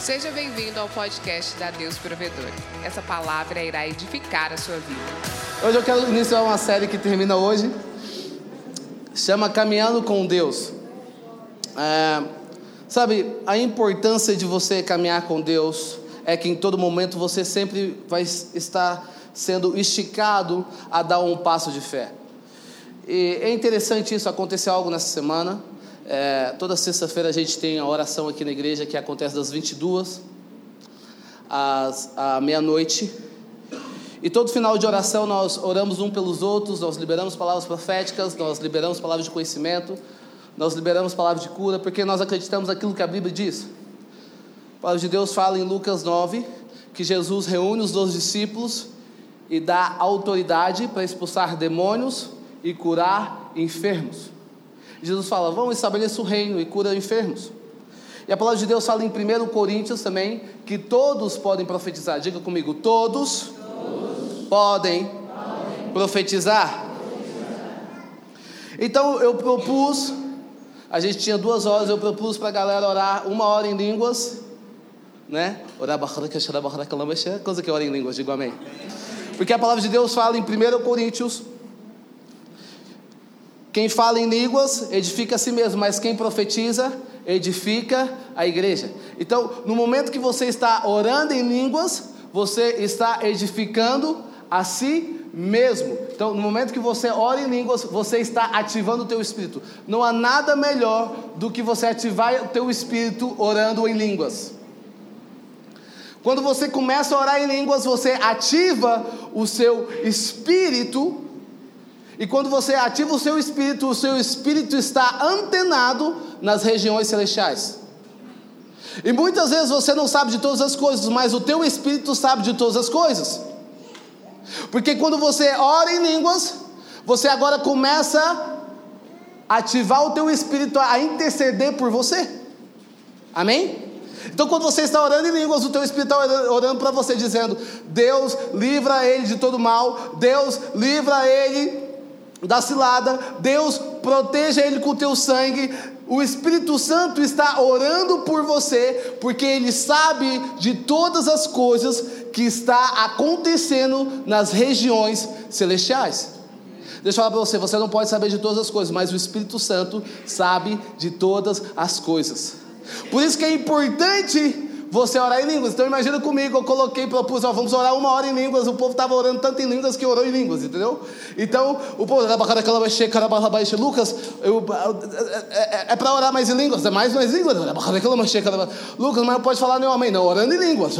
Seja bem-vindo ao podcast da Deus Provedor. Essa palavra irá edificar a sua vida. Hoje eu quero iniciar uma série que termina hoje. Chama Caminhando com Deus. É, sabe, a importância de você caminhar com Deus é que em todo momento você sempre vai estar sendo esticado a dar um passo de fé. E é interessante isso, aconteceu algo nessa semana. É, toda sexta-feira a gente tem a oração aqui na igreja que acontece das 22 às, meia-noite. E todo final de oração nós oramos um pelos outros, nós liberamos palavras proféticas, nós liberamos palavras de conhecimento, nós liberamos palavras de cura, porque nós acreditamos naquilo que a Bíblia diz. A palavra de Deus fala em Lucas 9 que Jesus reúne os dois discípulos e dá autoridade para expulsar demônios e curar enfermos. Jesus fala: vamos estabelecer o reino e cura enfermos. E a palavra de Deus fala em 1 Coríntios também que todos podem profetizar. Diga comigo: todos, todos podem, podem profetizar. Então eu propus, a gente tinha duas horas, eu propus para a galera orar uma hora em línguas, né? Orar coisa que ora em línguas, digo amém. Porque a palavra de Deus fala em 1 Coríntios quem fala em línguas edifica a si mesmo, mas quem profetiza edifica a igreja. Então, no momento que você está orando em línguas, você está edificando a si mesmo. Então, no momento que você ora em línguas, você está ativando o teu espírito. Não há nada melhor do que você ativar o teu espírito orando em línguas. Quando você começa a orar em línguas, você ativa o seu espírito e quando você ativa o seu espírito, o seu espírito está antenado nas regiões celestiais. E muitas vezes você não sabe de todas as coisas, mas o teu espírito sabe de todas as coisas. Porque quando você ora em línguas, você agora começa a ativar o teu espírito a interceder por você. Amém? Então, quando você está orando em línguas, o teu espírito está orando para você, dizendo: Deus livra ele de todo mal, Deus livra ele da cilada, Deus proteja ele com o teu sangue. O Espírito Santo está orando por você, porque ele sabe de todas as coisas que está acontecendo nas regiões celestiais. Deixa eu falar para você, você não pode saber de todas as coisas, mas o Espírito Santo sabe de todas as coisas. Por isso que é importante você orar em línguas. Então imagina comigo, eu coloquei, propus, ó, vamos orar uma hora em línguas. O povo estava orando tanto em línguas que orou em línguas, entendeu? Então, o povo, Lucas, eu, é, é, é para orar mais em línguas, é mais mais línguas. Lucas, mas não pode falar nenhum amém, não, orando em línguas.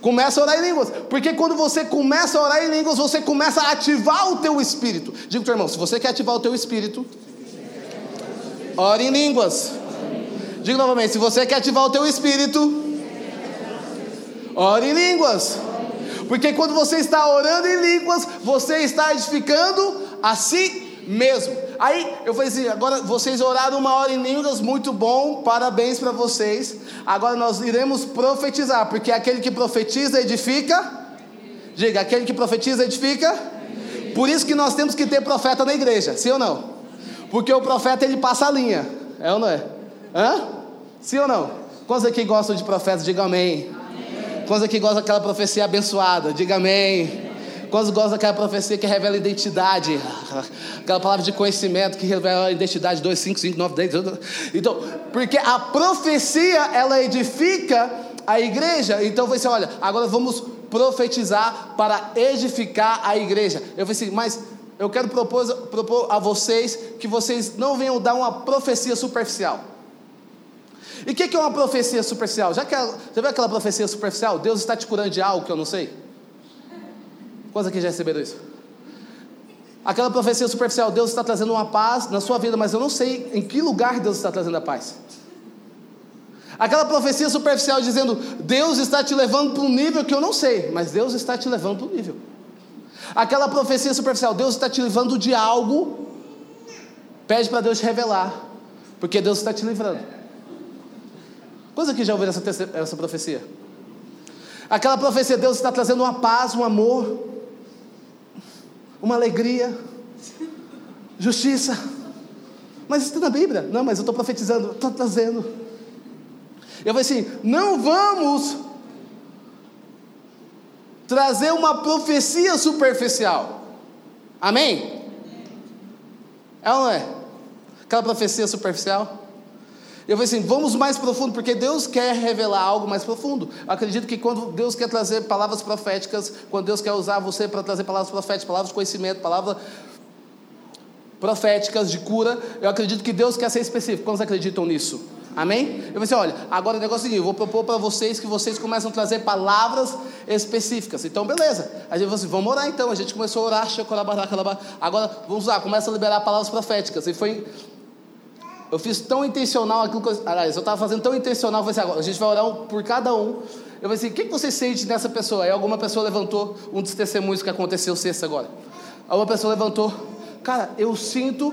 Começa a orar em línguas, porque quando você começa a orar em línguas, você começa a ativar o teu espírito. Digo, teu irmão, se você quer ativar o teu espírito, ore em línguas. Diga novamente: se você quer ativar o teu espírito, ore em línguas. Porque quando você está orando em línguas, você está edificando a si mesmo. Aí eu falei assim: agora vocês oraram uma hora em línguas, muito bom, parabéns para vocês. Agora nós iremos profetizar, porque aquele que profetiza edifica. Diga, aquele que profetiza edifica. Por isso que nós temos que ter profeta na igreja, sim ou não? Porque o profeta ele passa a linha, é ou não é? Hã? Sim ou não? Quantos aqui gostam de profetas? Diga amém. amém. Quantos aqui gostam daquela profecia abençoada? Diga amém. amém. Quantos gostam daquela profecia que revela identidade? Aquela palavra de conhecimento que revela a identidade 2, 5, 5, 9, 10. Então, porque a profecia, ela edifica a igreja. Então, você olha, agora vamos profetizar para edificar a igreja. Eu falei assim, mas eu quero propor, propor a vocês que vocês não venham dar uma profecia superficial. E o que, que, é uma profecia superficial? Já, que, já viu aquela profecia superficial? Deus está te curando de algo que eu não sei? Quantos aqui já receberam isso? Aquela profecia superficial, Deus está trazendo uma paz na sua vida, mas eu não sei em que lugar Deus está trazendo a paz. Aquela profecia superficial dizendo, Deus está te levando para um nível que eu não sei, mas Deus está te levando para um nível. Aquela profecia superficial, Deus está te levando de algo, pede para Deus te revelar, porque Deus está te livrando. Quantos aqui já ouviram essa, essa profecia? Aquela profecia, Deus está trazendo uma paz, um amor, uma alegria, justiça. Mas isso está na Bíblia. Não, mas eu estou profetizando, estou trazendo. Eu falei assim: não vamos trazer uma profecia superficial. Amém? É ou não é? Aquela profecia superficial? Eu falei assim, vamos mais profundo, porque Deus quer revelar algo mais profundo. Eu acredito que quando Deus quer trazer palavras proféticas, quando Deus quer usar você para trazer palavras proféticas, palavras de conhecimento, palavras proféticas de cura, eu acredito que Deus quer ser específico. Quantos acreditam nisso? Amém? Eu falei assim: olha, agora o negócio é o seguinte: eu vou propor para vocês que vocês começam a trazer palavras específicas. Então, beleza. A gente falou assim: vamos orar então. A gente começou a orar, agora vamos lá, começa a liberar palavras proféticas. E foi. Eu fiz tão intencional aquilo que eu. Aliás, eu estava fazendo tão intencional, eu falei assim, agora a gente vai orar por cada um. Eu falei assim: o que, você sente nessa pessoa? Aí alguma pessoa levantou um dos testemunhos que aconteceu sexta agora. Alguma pessoa levantou, cara, eu sinto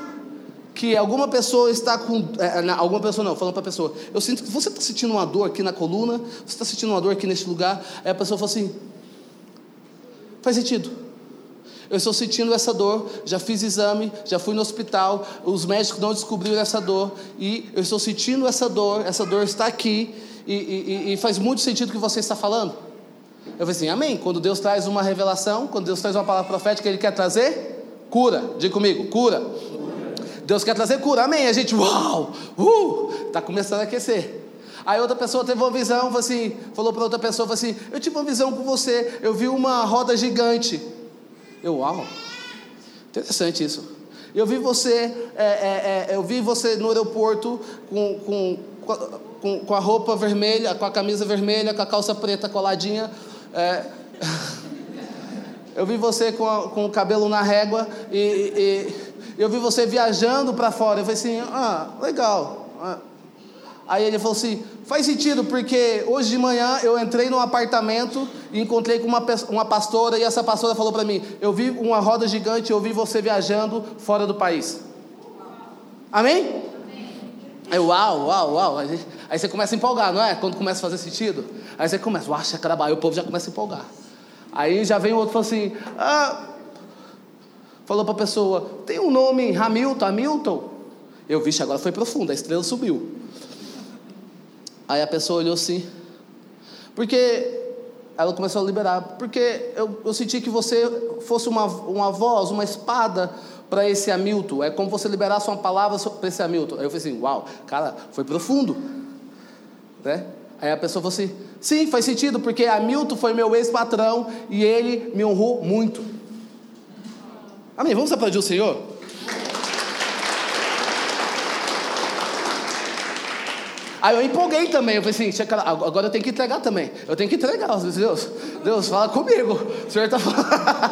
que alguma pessoa está com. É, não, alguma pessoa não, falando para a pessoa. Eu sinto que você está sentindo uma dor aqui na coluna, você está sentindo uma dor aqui nesse lugar. Aí a pessoa fala assim: faz sentido. Eu estou sentindo essa dor, já fiz exame, já fui no hospital, os médicos não descobriram essa dor, e eu estou sentindo essa dor, essa dor está aqui, e, e, e faz muito sentido o que você está falando. Eu falei assim, amém. Quando Deus traz uma revelação, quando Deus traz uma palavra profética, Ele quer trazer cura. Diga comigo, cura. Deus quer trazer cura, amém. A gente, uau, uh, está começando a aquecer. Aí outra pessoa teve uma visão, falou assim, falou para outra pessoa, falou assim, eu tive uma visão com você, eu vi uma roda gigante. Eu, uau, interessante isso. Eu vi você, é, é, é, eu vi você no aeroporto com, com, com, com, a roupa vermelha, com a camisa vermelha, com a calça preta coladinha. É. eu vi você com, a, com o cabelo na régua e, e eu vi você viajando para fora. Eu falei assim, ah, legal. Ah. Aí ele falou assim, faz sentido, porque hoje de manhã eu entrei num apartamento e encontrei com uma, uma pastora, e essa pastora falou para mim, eu vi uma roda gigante, eu vi você viajando fora do país. Amém? Aí, uau, uau, uau. Aí, aí, você começa a empolgar, não é? Quando começa a fazer sentido. Aí você começa, uau, chacarabai, o povo já começa a empolgar. Aí já vem o outro e assim, ah, falou para a pessoa: tem um nome Hamilton, Hamilton? Eu, vixe, agora foi profundo, a estrela subiu. Aí a pessoa olhou assim, porque ela começou a liberar, porque eu, eu senti que você fosse uma, uma voz, uma espada para esse Hamilton. É como você liberasse uma palavra para esse Hamilton. Aí eu falei assim: uau, cara, foi profundo. Né? Aí a pessoa falou assim: sim, faz sentido, porque Hamilton foi meu ex-patrão e ele me honrou muito. Amém? Vamos aplaudir o Senhor? Aí eu empolguei também, eu falei assim, agora eu tenho que entregar também. Eu tenho que entregar, Deus. Deus, fala comigo. O Senhor está falando.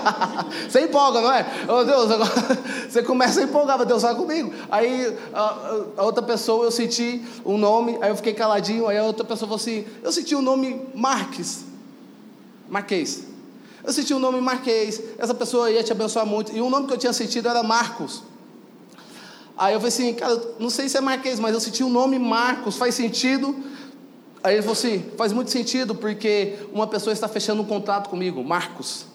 Você empolga, não é? Oh, Deus, agora você começa a empolgar, Deus fala comigo. Aí a, a, outra pessoa, eu senti um nome, aí eu fiquei caladinho, aí a outra pessoa falou assim, eu senti o nome Marques. Marquês. Eu senti o nome Marquês, essa pessoa ia te abençoar muito. E o nome que eu tinha sentido era Marcos. Aí eu falei assim, cara, não sei se é Marquês, mas eu senti o nome Marcos, faz sentido? Aí ele falou assim, faz muito sentido, porque uma pessoa está fechando um contrato comigo, Marcos.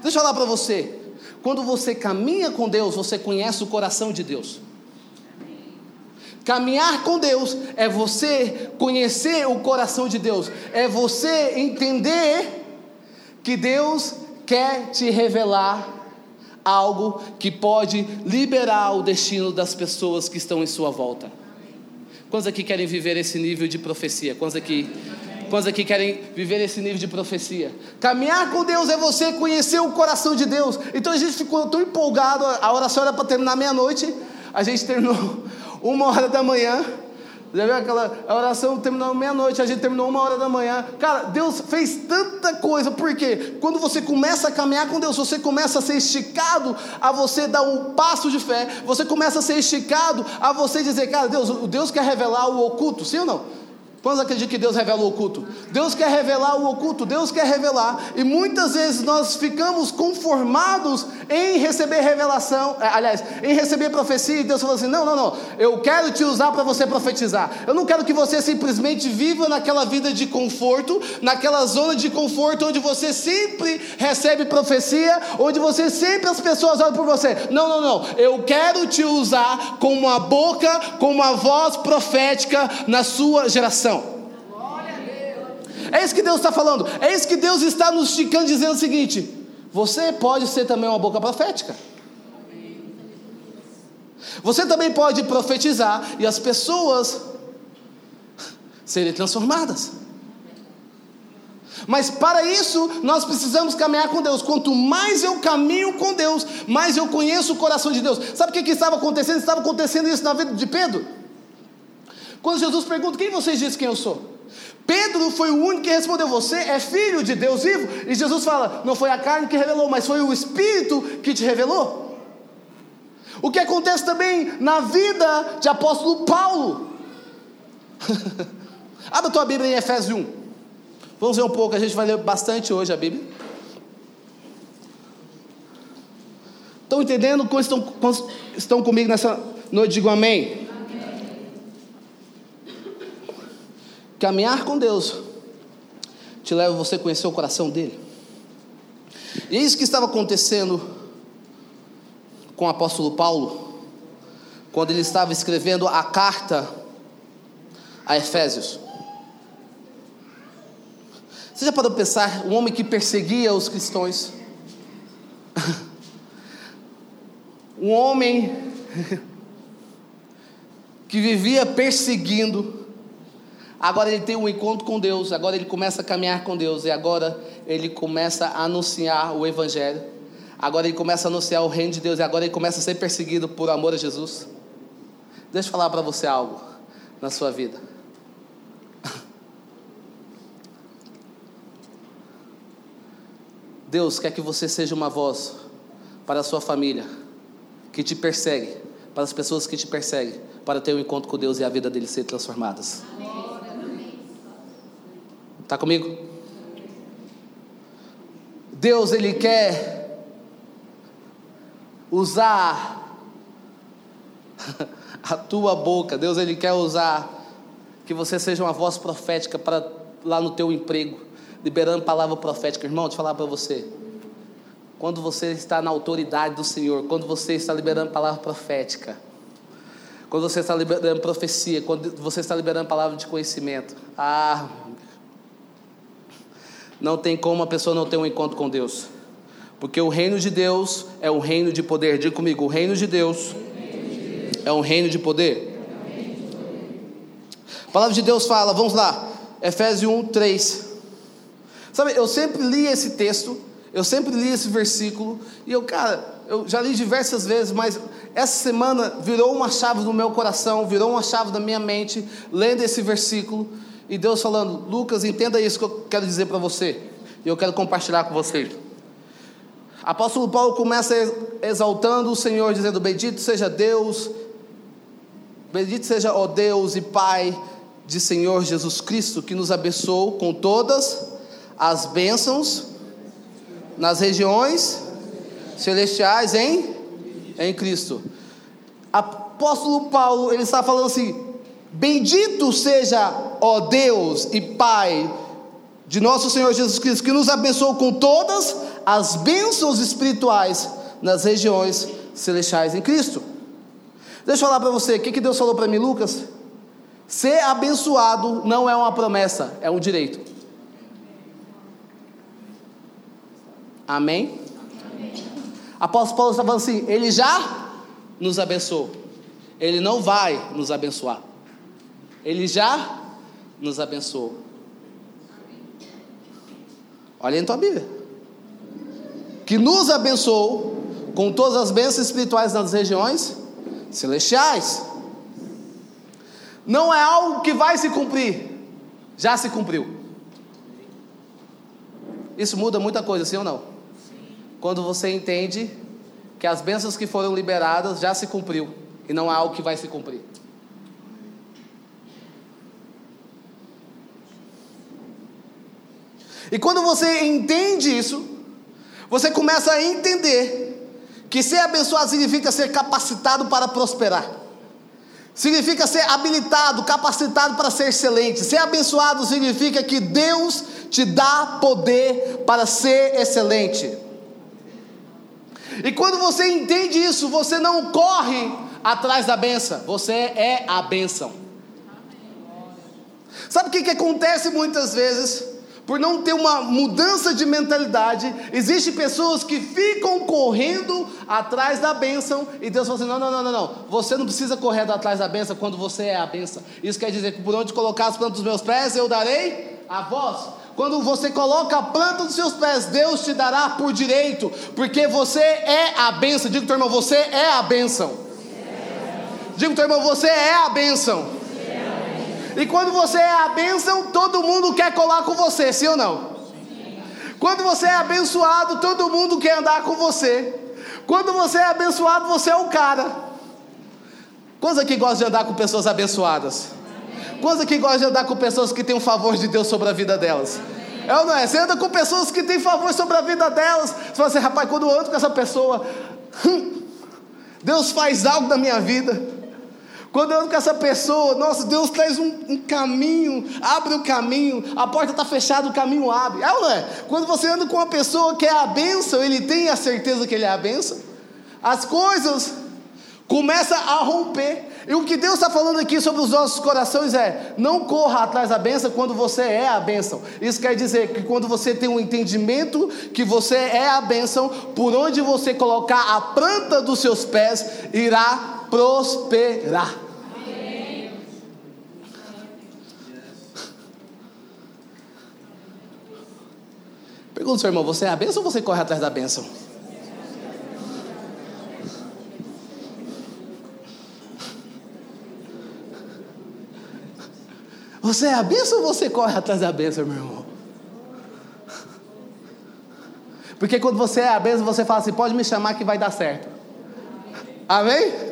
Deixa eu falar para você, quando você caminha com Deus, você conhece o coração de Deus. Caminhar com Deus é você conhecer o coração de Deus, é você entender que Deus quer te revelar algo que pode liberar o destino das pessoas que estão em sua volta. Quantos aqui querem viver esse nível de profecia? Quantos aqui, quantos aqui querem viver esse nível de profecia? Caminhar com Deus é você conhecer o coração de Deus. Então a gente ficou tão empolgado, a oração era para terminar meia-noite, a gente terminou uma hora da manhã. Já viu aquela oração terminou meia-noite, a gente terminou uma hora da manhã. Cara, Deus fez tanta coisa, porque quando você começa a caminhar com Deus, você começa a ser esticado a você dar um passo de fé, você começa a ser esticado a você dizer, cara, Deus, Deus quer revelar o oculto, sim ou não? Quantos acreditam que Deus revela o oculto? Deus quer revelar o oculto, Deus quer revelar, e muitas vezes nós ficamos conformados em receber revelação, é, aliás, em receber profecia, e Deus falou assim: não, não, não, eu quero te usar para você profetizar. Eu não quero que você simplesmente viva naquela vida de conforto, naquela zona de conforto onde você sempre recebe profecia, onde você sempre as pessoas olham por você. Não, não, não, eu quero te usar com uma boca, com uma voz profética na sua geração. É isso que Deus está falando. É isso que Deus está nos esticando, dizendo o seguinte: você pode ser também uma boca profética. Você também pode profetizar e as pessoas serem transformadas. Mas para isso, nós precisamos caminhar com Deus. Quanto mais eu caminho com Deus, mais eu conheço o coração de Deus. Sabe o que, que estava acontecendo? Estava acontecendo isso na vida de Pedro. Quando Jesus pergunta: Quem vocês dizem que eu sou? Pedro foi o único que respondeu: Você é filho de Deus vivo? E Jesus fala: Não foi a carne que revelou, mas foi o Espírito que te revelou. O que acontece também na vida de apóstolo Paulo. Abra tua Bíblia em Efésios 1. Vamos ver um pouco, a gente vai ler bastante hoje a Bíblia. Estão entendendo? Como estão, como estão comigo nessa noite? Digo amém. Caminhar com Deus te leva você a conhecer o coração dele. E é isso que estava acontecendo com o apóstolo Paulo, quando ele estava escrevendo a carta a Efésios. Você já para pensar, um homem que perseguia os cristãos, um homem que vivia perseguindo, agora ele tem um encontro com Deus, agora ele começa a caminhar com Deus, e agora ele começa a anunciar o Evangelho, agora ele começa a anunciar o reino de Deus, e agora ele começa a ser perseguido por amor a Jesus. Deixa eu falar para você algo na sua vida. Deus quer que você seja uma voz para a sua família, que te persegue, para as pessoas que te perseguem, para ter um encontro com Deus e a vida deles ser transformadas. Está comigo? Deus, Ele quer usar a tua boca. Deus, Ele quer usar que você seja uma voz profética para lá no teu emprego liberando palavra profética. Irmão, deixa eu falar para você. Quando você está na autoridade do Senhor, quando você está liberando palavra profética, quando você está liberando profecia, quando você está liberando palavra de conhecimento, ah, não tem como a pessoa não ter um encontro com Deus. Porque o reino de Deus é um reino de poder. Diga comigo, o reino de Deus é um reino de poder. A palavra de Deus fala, vamos lá, Efésios 1, 3. Sabe, eu sempre li esse texto, eu sempre li esse versículo, e eu, cara, eu já li diversas vezes, mas essa semana virou uma chave no meu coração, virou uma chave da minha mente, lendo esse versículo, e Deus falando, Lucas, entenda isso que eu quero dizer para você, e eu quero compartilhar com você. Apóstolo Paulo começa exaltando o Senhor, dizendo: Bendito seja Deus, bendito seja, ó Deus e Pai de Senhor Jesus Cristo, que nos abençoou com todas as bênçãos nas regiões celestiais em, em Cristo. Apóstolo Paulo, ele está falando assim: Bendito seja, ó Deus e Pai de nosso Senhor Jesus Cristo, que nos abençoou com todas as bênçãos espirituais nas regiões celestiais em Cristo. Deixa eu falar para você, o que, que Deus falou para mim, Lucas? Ser abençoado não é uma promessa, é um direito. Amém? Amém. Apóstolo Paulo está falando assim: Ele já nos abençoou, Ele não vai nos abençoar, Ele já nos abençoou. Olha em tua Bíblia. Que nos abençoou com todas as bênçãos espirituais nas regiões celestiais. Não é algo que vai se cumprir, já se cumpriu. Isso muda muita coisa, sim ou não? quando você entende que as bênçãos que foram liberadas já se cumpriu e não há algo que vai se cumprir. E quando você entende isso, você começa a entender que ser abençoado significa ser capacitado para prosperar. Significa ser habilitado, capacitado para ser excelente. Ser abençoado significa que Deus te dá poder para ser excelente. E quando você entende isso, você não corre atrás da benção, você é a benção. Sabe o que, que acontece muitas vezes? Por não ter uma mudança de mentalidade, existem pessoas que ficam correndo atrás da bênção e Deus fala assim: não, não, não, não, não, você não precisa correr atrás da bênção quando você é a bênção. Isso quer dizer que por onde colocar as plantas dos meus pés eu darei a voz. Quando você coloca a planta dos seus pés, Deus te dará por direito, porque você é a bênção. Diga, teu irmão, você é a bênção. Diga, teu irmão, você é a bênção. E quando você é a bênção, todo mundo quer colar com você, sim ou não? Quando você é abençoado, todo mundo quer andar com você. Quando você é abençoado, você é o cara. Quantos aqui gostam de andar com pessoas abençoadas? Quantos aqui gostam de andar com pessoas que têm o favor de Deus sobre a vida delas? É ou não é? Você anda com pessoas que têm favor sobre a vida delas. Você fala assim, rapaz, quando eu ando com essa pessoa, Deus faz algo na minha vida. Quando eu ando com essa pessoa, nossa, Deus traz um, um caminho, abre o caminho, a porta está fechada, o caminho abre. É ou não é? Quando você anda com uma pessoa que é a bênção, ele tem a certeza que ele é a bênção, as coisas começam a romper. E o que Deus está falando aqui sobre os nossos corações é: não corra atrás da bênção quando você é a bênção. Isso quer dizer que quando você tem um entendimento que você é a bênção, por onde você colocar a planta dos seus pés, irá prosperar. Pergunta seu irmão: você é a bênção ou você corre atrás da bênção? Você é a bênção ou você corre atrás da bênção, meu irmão? Porque quando você é a bênção, você fala assim: pode me chamar que vai dar certo. Amém?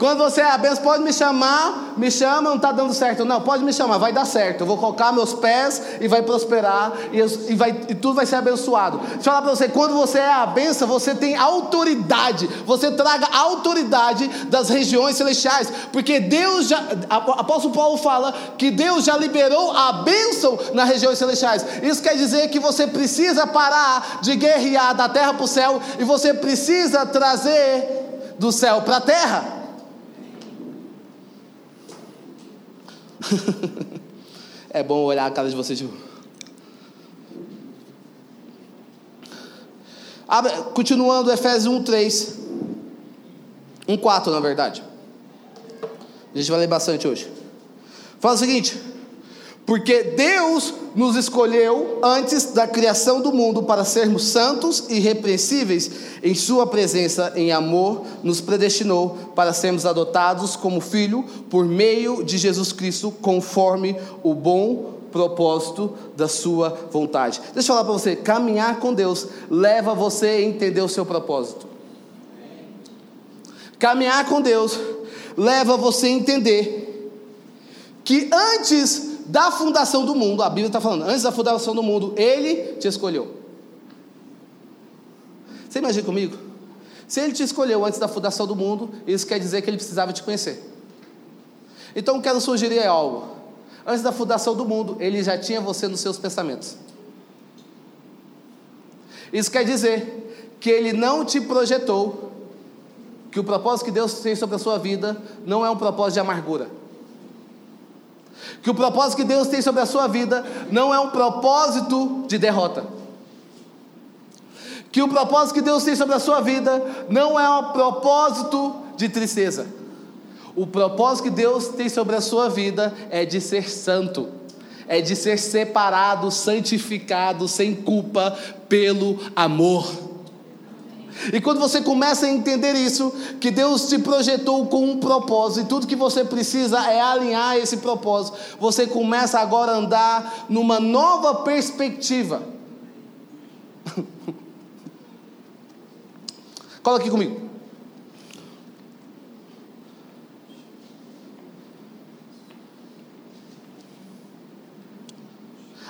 Quando você é a benção, pode me chamar, me chama, não está dando certo. Não, pode me chamar, vai dar certo. Eu vou colocar meus pés e vai prosperar e, e, vai, e tudo vai ser abençoado. Deixa eu falar para você, quando você é a benção, você tem autoridade. Você traga autoridade das regiões celestiais. Porque Deus já, apóstolo Paulo fala que Deus já liberou a bênção nas regiões celestiais. Isso quer dizer que você precisa parar de guerrear da terra para o céu e você precisa trazer do céu para a terra. é bom olhar a cara de vocês. Tipo... continuando, Efésios 1, 3. 1, 4, na verdade. A gente vai ler bastante hoje. Fala o seguinte: porque Deus nos escolheu antes da criação do mundo para sermos santos e irrepreensíveis em Sua presença, em amor, nos predestinou para sermos adotados como filho por meio de Jesus Cristo, conforme o bom propósito da Sua vontade. Deixa eu falar para você: caminhar com Deus leva você a entender o seu propósito. Caminhar com Deus leva você a entender que antes da fundação do mundo, a Bíblia está falando, antes da fundação do mundo, Ele te escolheu. Você imagina comigo? Se Ele te escolheu antes da fundação do mundo, isso quer dizer que Ele precisava te conhecer. Então, quero sugerir algo. Antes da fundação do mundo, Ele já tinha você nos seus pensamentos. Isso quer dizer que Ele não te projetou, que o propósito que Deus tem sobre a sua vida não é um propósito de amargura que o propósito que Deus tem sobre a sua vida não é um propósito de derrota. Que o propósito que Deus tem sobre a sua vida não é um propósito de tristeza. O propósito que Deus tem sobre a sua vida é de ser santo, é de ser separado, santificado, sem culpa, pelo amor. E quando você começa a entender isso, que Deus te projetou com um propósito, e tudo que você precisa é alinhar esse propósito, você começa agora a andar numa nova perspectiva. Cola aqui comigo.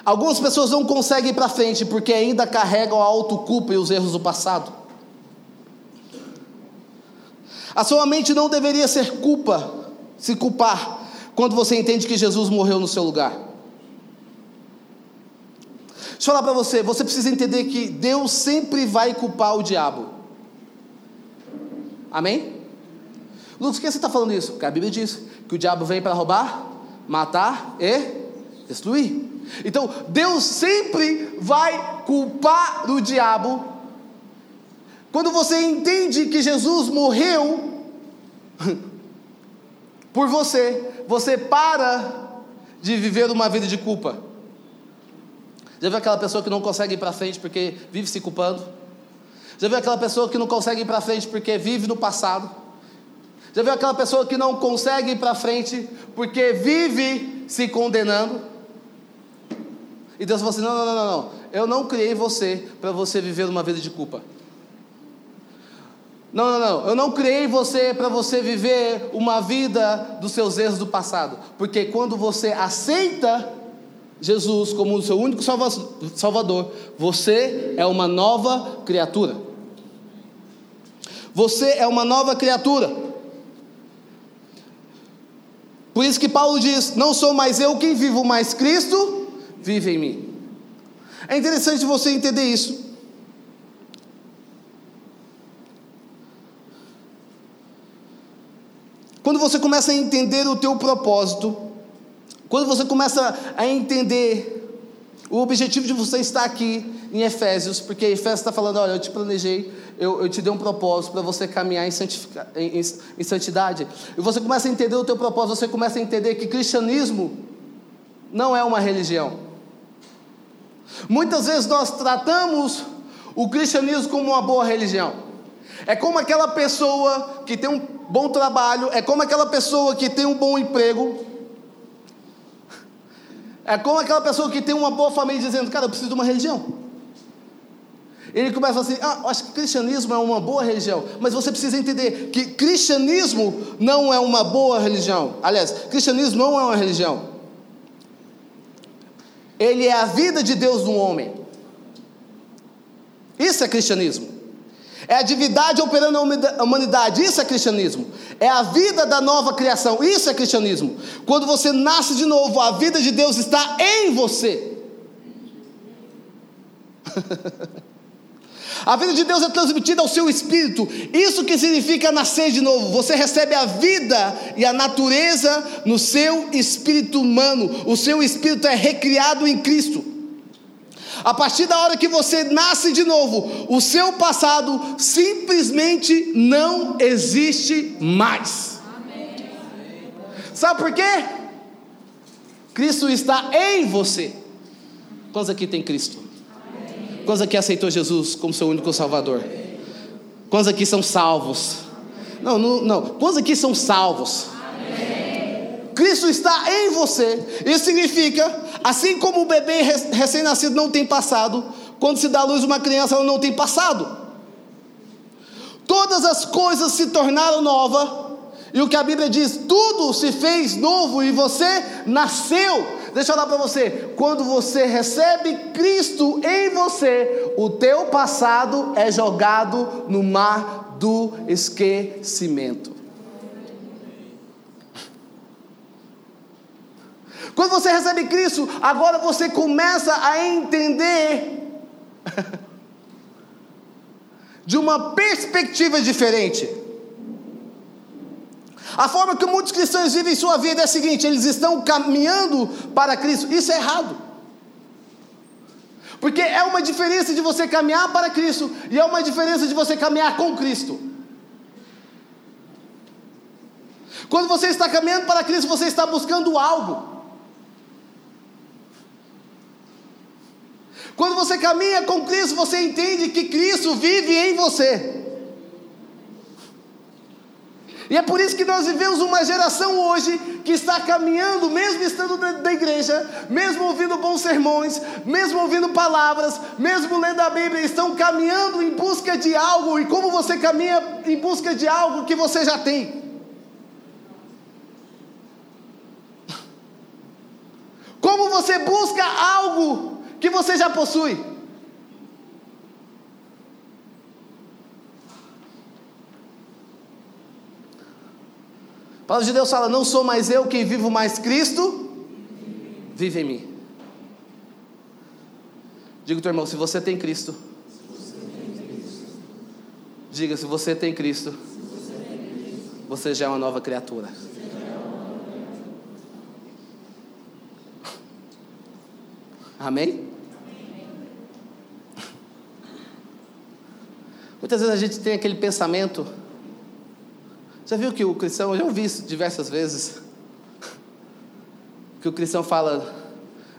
Algumas pessoas não conseguem ir para frente porque ainda carregam a autoculpa e os erros do passado. A sua mente não deveria ser culpa, se culpar, quando você entende que Jesus morreu no seu lugar. Deixa eu falar para você, você precisa entender que Deus sempre vai culpar o diabo. Amém? Lucas, por que você está falando isso? Porque a Bíblia diz que o diabo vem para roubar, matar e destruir. Então, Deus sempre vai culpar o diabo. Quando você entende que Jesus morreu por você, você para de viver uma vida de culpa. Já viu aquela pessoa que não consegue ir para frente porque vive se culpando? Já viu aquela pessoa que não consegue ir para frente porque vive no passado? Já viu aquela pessoa que não consegue ir para frente porque vive se condenando? E Deus falou assim: não, não, não, não, não. Eu não criei você para você viver uma vida de culpa. Não, não, não. Eu não criei você para você viver uma vida dos seus erros do passado. Porque quando você aceita Jesus como o seu único salvador, você é uma nova criatura. Você é uma nova criatura. Por isso que Paulo diz: Não sou mais eu quem vivo, mas Cristo vive em mim. É interessante você entender isso. Quando você começa a entender o teu propósito, quando você começa a entender o objetivo de você estar aqui em Efésios, porque Efésios está falando: olha, eu te planejei, eu, eu te dei um propósito para você caminhar em, em, em, santidade. E você começa a entender o teu propósito, você começa a entender que cristianismo não é uma religião. Muitas vezes nós tratamos o cristianismo como uma boa religião. É como aquela pessoa que tem um bom trabalho, é como aquela pessoa que tem um bom emprego, é como aquela pessoa que tem uma boa família dizendo, cara, eu preciso de uma religião. Ele começa assim, ah, acho que cristianismo é uma boa religião, mas você precisa entender que cristianismo não é uma boa religião. Aliás, cristianismo não é uma religião. Ele é a vida de Deus no homem. Isso é cristianismo. É a divindade operando na humanidade, isso é cristianismo. É a vida da nova criação, isso é cristianismo. Quando você nasce de novo, a vida de Deus está em você. A vida de Deus é transmitida ao seu espírito. Isso que significa nascer de novo. Você recebe a vida e a natureza no seu espírito humano. O seu espírito é recriado em Cristo. A partir da hora que você nasce de novo, o seu passado simplesmente não existe mais. Sabe por quê? Cristo está em você. Quantos aqui tem Cristo? Quantos aqui aceitou Jesus como seu único Salvador? Quantos aqui são salvos? Não, não, não. Quantos aqui são salvos? Cristo está em você. Isso significa, assim como o bebê recém-nascido não tem passado, quando se dá à luz uma criança, ela não tem passado. Todas as coisas se tornaram novas, e o que a Bíblia diz, tudo se fez novo e você nasceu. Deixa eu falar para você, quando você recebe Cristo em você, o teu passado é jogado no mar do esquecimento. Quando você recebe Cristo, agora você começa a entender de uma perspectiva diferente. A forma que muitos cristãos vivem sua vida é a seguinte: eles estão caminhando para Cristo. Isso é errado. Porque é uma diferença de você caminhar para Cristo e é uma diferença de você caminhar com Cristo. Quando você está caminhando para Cristo, você está buscando algo. Quando você caminha com Cristo, você entende que Cristo vive em você. E é por isso que nós vivemos uma geração hoje que está caminhando, mesmo estando dentro da igreja, mesmo ouvindo bons sermões, mesmo ouvindo palavras, mesmo lendo a Bíblia, estão caminhando em busca de algo. E como você caminha em busca de algo que você já tem? Como você busca algo que você já possui. A palavra de Deus fala: Não sou mais eu quem vivo, mais Cristo vive em mim. Diga teu irmão: se você tem Cristo, diga: se você tem Cristo, você já é uma nova criatura. Amém? Muitas vezes a gente tem aquele pensamento. Já viu que o cristão, eu já ouvi isso diversas vezes. Que o cristão fala,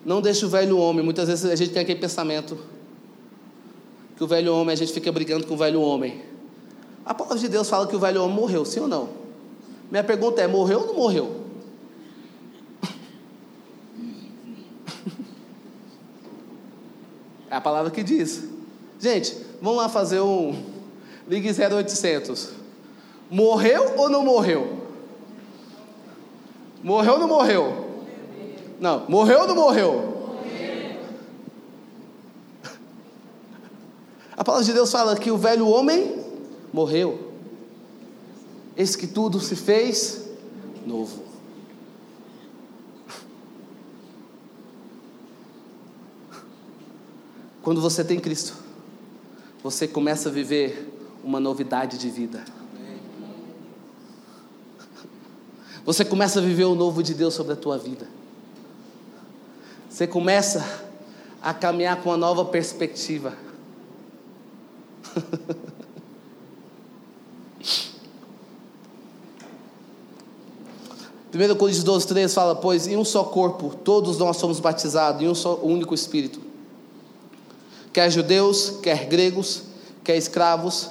não deixa o velho homem. Muitas vezes a gente tem aquele pensamento. Que o velho homem, a gente fica brigando com o velho homem. A palavra de Deus fala que o velho homem morreu, sim ou não? Minha pergunta é: morreu ou não morreu? É a palavra que diz. Gente, vamos lá fazer um. Ligue 0800. Morreu ou não morreu? Morreu ou não morreu? Não, morreu ou não morreu? A palavra de Deus fala que o velho homem morreu. Eis que tudo se fez novo. Quando você tem Cristo, você começa a viver uma novidade de vida. Você começa a viver o novo de Deus sobre a tua vida. Você começa a caminhar com uma nova perspectiva. 1 Coríntios 12, 3 fala: Pois em um só corpo todos nós somos batizados, em um só único Espírito quer judeus, quer gregos, quer escravos,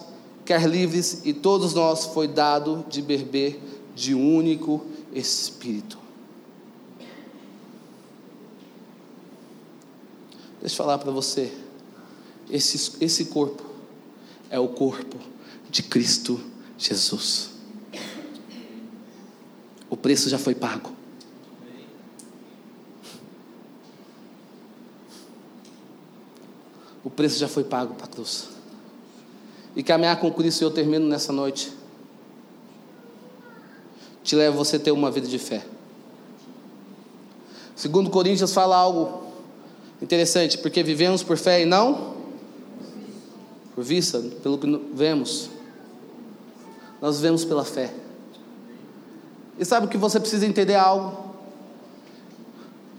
quer livres, e todos nós foi dado de beber de um único Espírito. Deixa eu falar para você, esse, esse corpo é o corpo de Cristo Jesus. O preço já foi pago. O preço já foi pago para a cruz. E caminhar com Cristo, eu termino nessa noite, te leva a você ter uma vida de fé. Segundo Coríntios fala algo interessante, porque vivemos por fé e não por vista, pelo que vemos. Nós vivemos pela fé. E sabe que você precisa entender algo?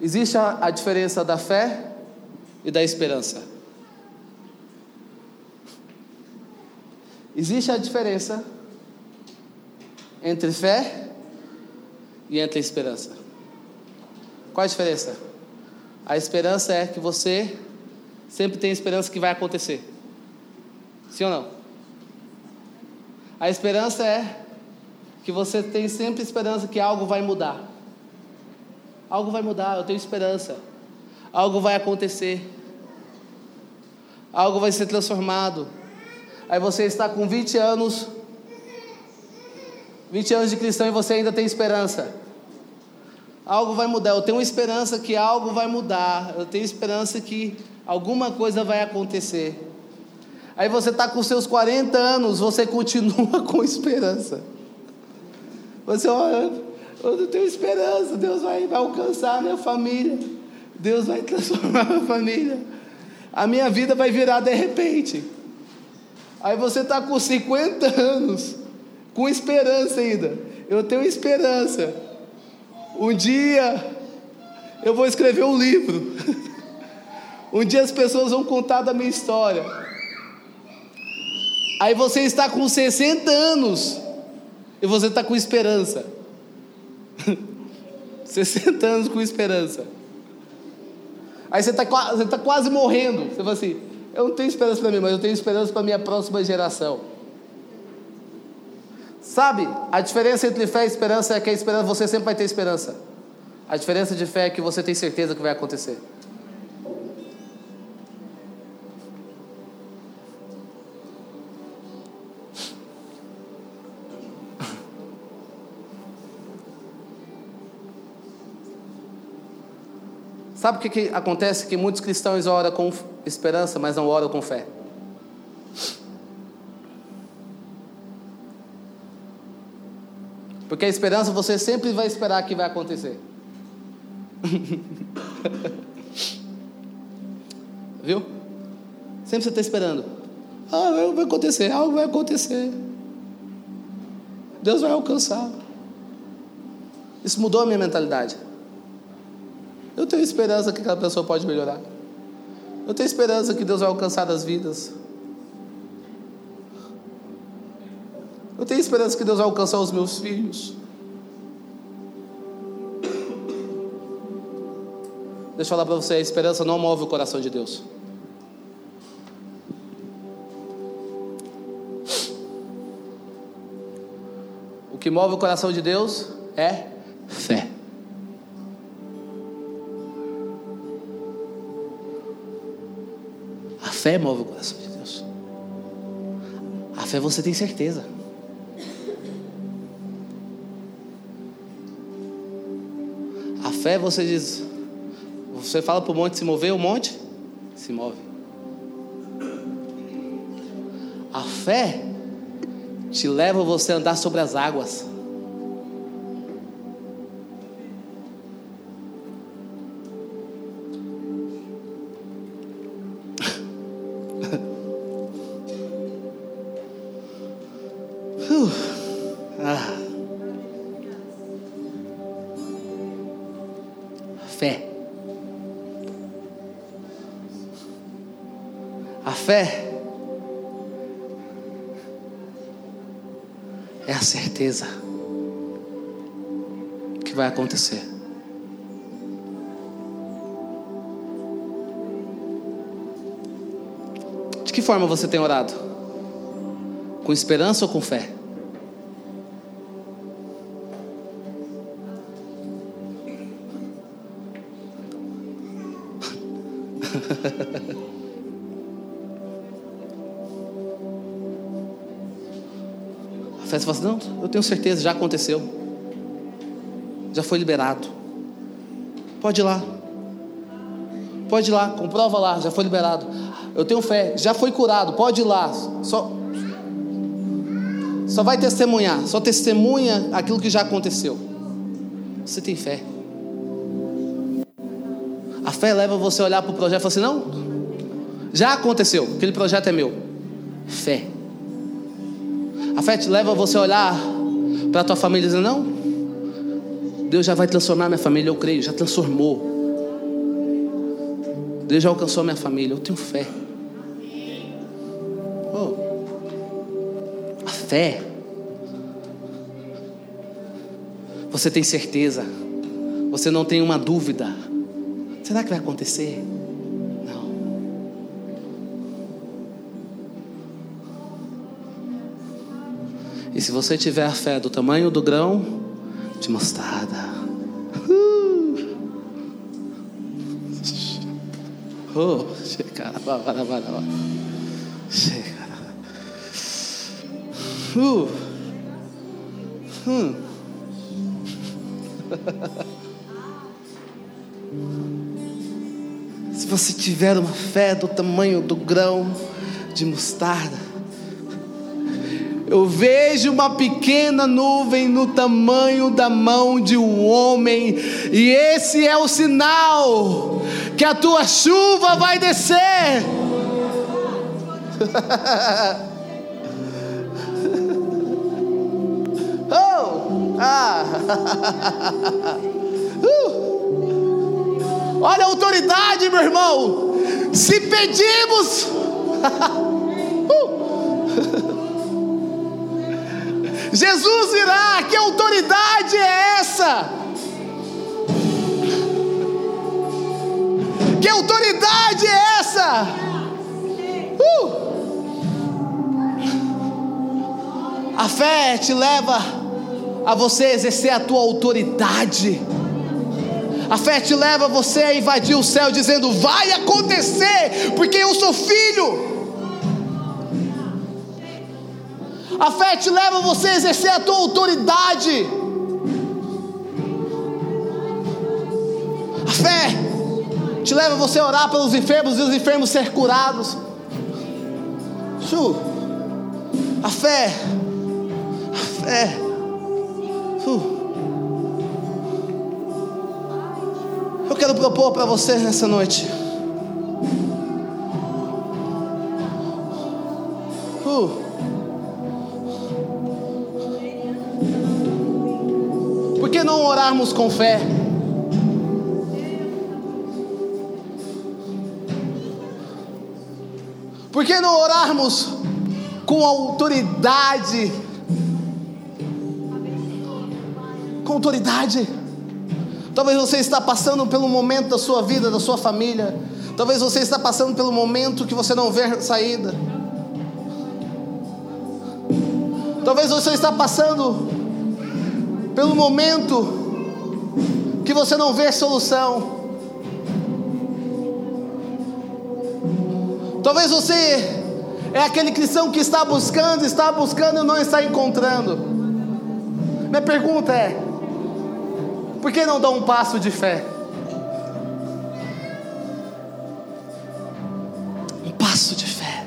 Existe a, a diferença da fé e da esperança. Existe a diferença entre fé e entre esperança. Qual a diferença? A esperança é que você sempre tem esperança que vai acontecer. Sim ou não? A esperança é que você tem sempre esperança que algo vai mudar. Algo vai mudar, eu tenho esperança. Algo vai acontecer. Algo vai ser transformado. Aí você está com 20 anos, 20 anos de cristão e você ainda tem esperança. Algo vai mudar. Eu tenho esperança que algo vai mudar. Eu tenho esperança que alguma coisa vai acontecer. Aí você está com seus 40 anos, você continua com esperança. Você olha, eu tenho esperança, Deus vai, vai alcançar a minha família. Deus vai transformar a minha família. A minha vida vai virar de repente. Aí você está com 50 anos, com esperança ainda. Eu tenho esperança. Um dia eu vou escrever um livro. Um dia as pessoas vão contar da minha história. Aí você está com 60 anos e você está com esperança. 60 anos com esperança. Aí você está você tá quase morrendo. Você fala assim: eu não tenho esperança para mim, mas eu tenho esperança para a minha próxima geração. Sabe, a diferença entre fé e esperança é que a esperança você sempre vai ter esperança. A diferença de fé é que você tem certeza que vai acontecer. Sabe o que, que acontece? Que muitos cristãos oram com esperança, mas não oram com fé. Porque a esperança você sempre vai esperar que vai acontecer. Viu? Sempre você está esperando. Ah, vai acontecer, algo vai acontecer. Deus vai alcançar. Isso mudou a minha mentalidade. Eu tenho esperança que aquela pessoa pode melhorar. Eu tenho esperança que Deus vai alcançar as vidas. Eu tenho esperança que Deus vai alcançar os meus filhos. Deixa eu falar para você: a esperança não move o coração de Deus. O que move o coração de Deus é fé. Fé move o coração de Deus. A fé você tem certeza. A fé você diz, você fala para o monte se mover, o monte se move. A fé te leva você a andar sobre as águas. Acontecer. De que forma você tem orado? Com esperança ou com fé? Você fala assim, não, eu tenho certeza, já aconteceu. Já foi liberado. Pode ir lá. Pode ir lá, comprova lá, já foi liberado. Eu tenho fé, já foi curado, pode ir lá. Só, só vai testemunhar, só testemunha aquilo que já aconteceu. Você tem fé. A fé leva você a olhar para o projeto e falar assim: não, já aconteceu, aquele projeto é meu. Fé. A fé te leva você a olhar para a tua família e dizer: Não, Deus já vai transformar minha família, eu creio, já transformou. Deus já alcançou minha família, eu tenho fé. Oh. A fé. Você tem certeza, você não tem uma dúvida. Será que vai acontecer? E se você tiver a fé do tamanho do grão de mostarda, uh, oh, chega, para, para, chega, uh, hum. Se você tiver uma fé do tamanho do grão de mostarda, eu vejo uma pequena nuvem no tamanho da mão de um homem, e esse é o sinal que a tua chuva vai descer. oh, ah. uh. Olha a autoridade, meu irmão. Se pedimos. Jesus virá, que autoridade é essa? Que autoridade é essa? Uh! A fé te leva a você exercer a tua autoridade. A fé te leva você a invadir o céu dizendo: vai acontecer, porque eu sou filho. A fé te leva você a exercer a tua autoridade. A fé te leva você a orar pelos enfermos e os enfermos ser curados. A fé, a fé. Eu quero propor para você nessa noite. Orarmos com fé. Por que não orarmos com autoridade? Com autoridade. Talvez você está passando pelo momento da sua vida, da sua família. Talvez você está passando pelo momento que você não vê saída. Talvez você está passando pelo momento que você não vê solução. Talvez você é aquele cristão que está buscando, está buscando e não está encontrando. Minha pergunta é: por que não dá um passo de fé? Um passo de fé.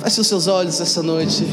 Feche os seus olhos essa noite.